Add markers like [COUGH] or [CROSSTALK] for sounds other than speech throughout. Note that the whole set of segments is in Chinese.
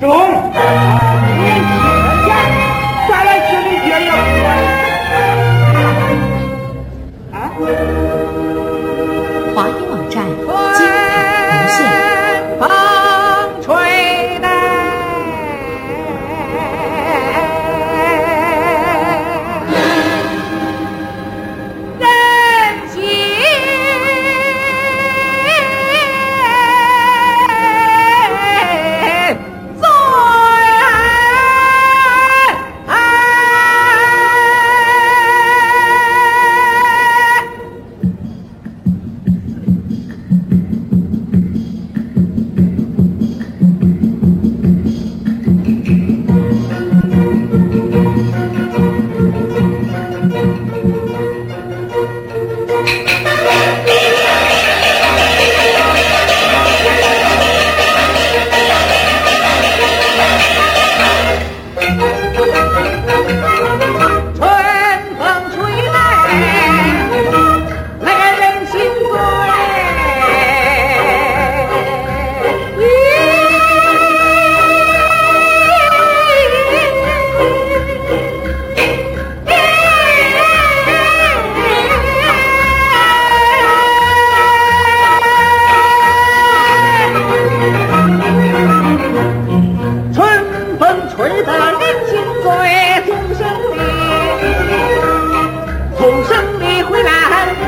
志这人心醉从生里从生里回来我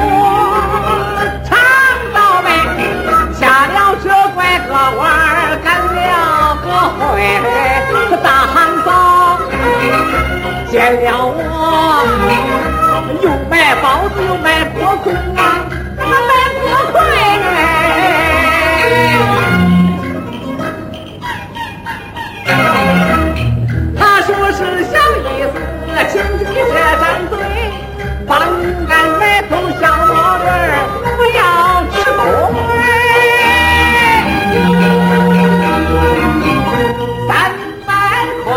尝倒霉下了这拐个弯赶了个会大汉嫂见了我又买包子又买锅盔啊。买锅盔张嘴帮俺买头小毛驴不要吃亏三百块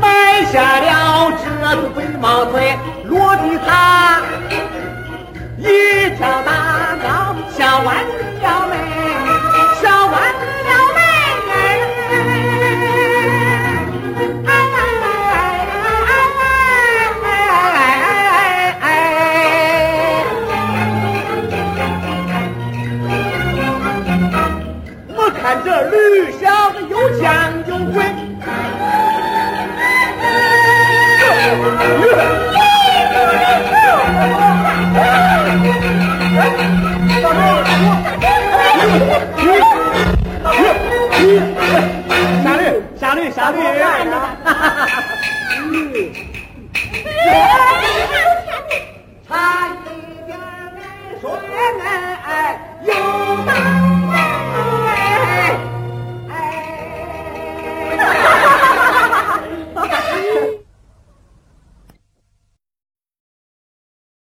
买下了这个龟毛腿落地他一条大道小弯这驴小子有钱有贵。茶里边来，茶里边来，水门 [LAUGHS] 哎，又大。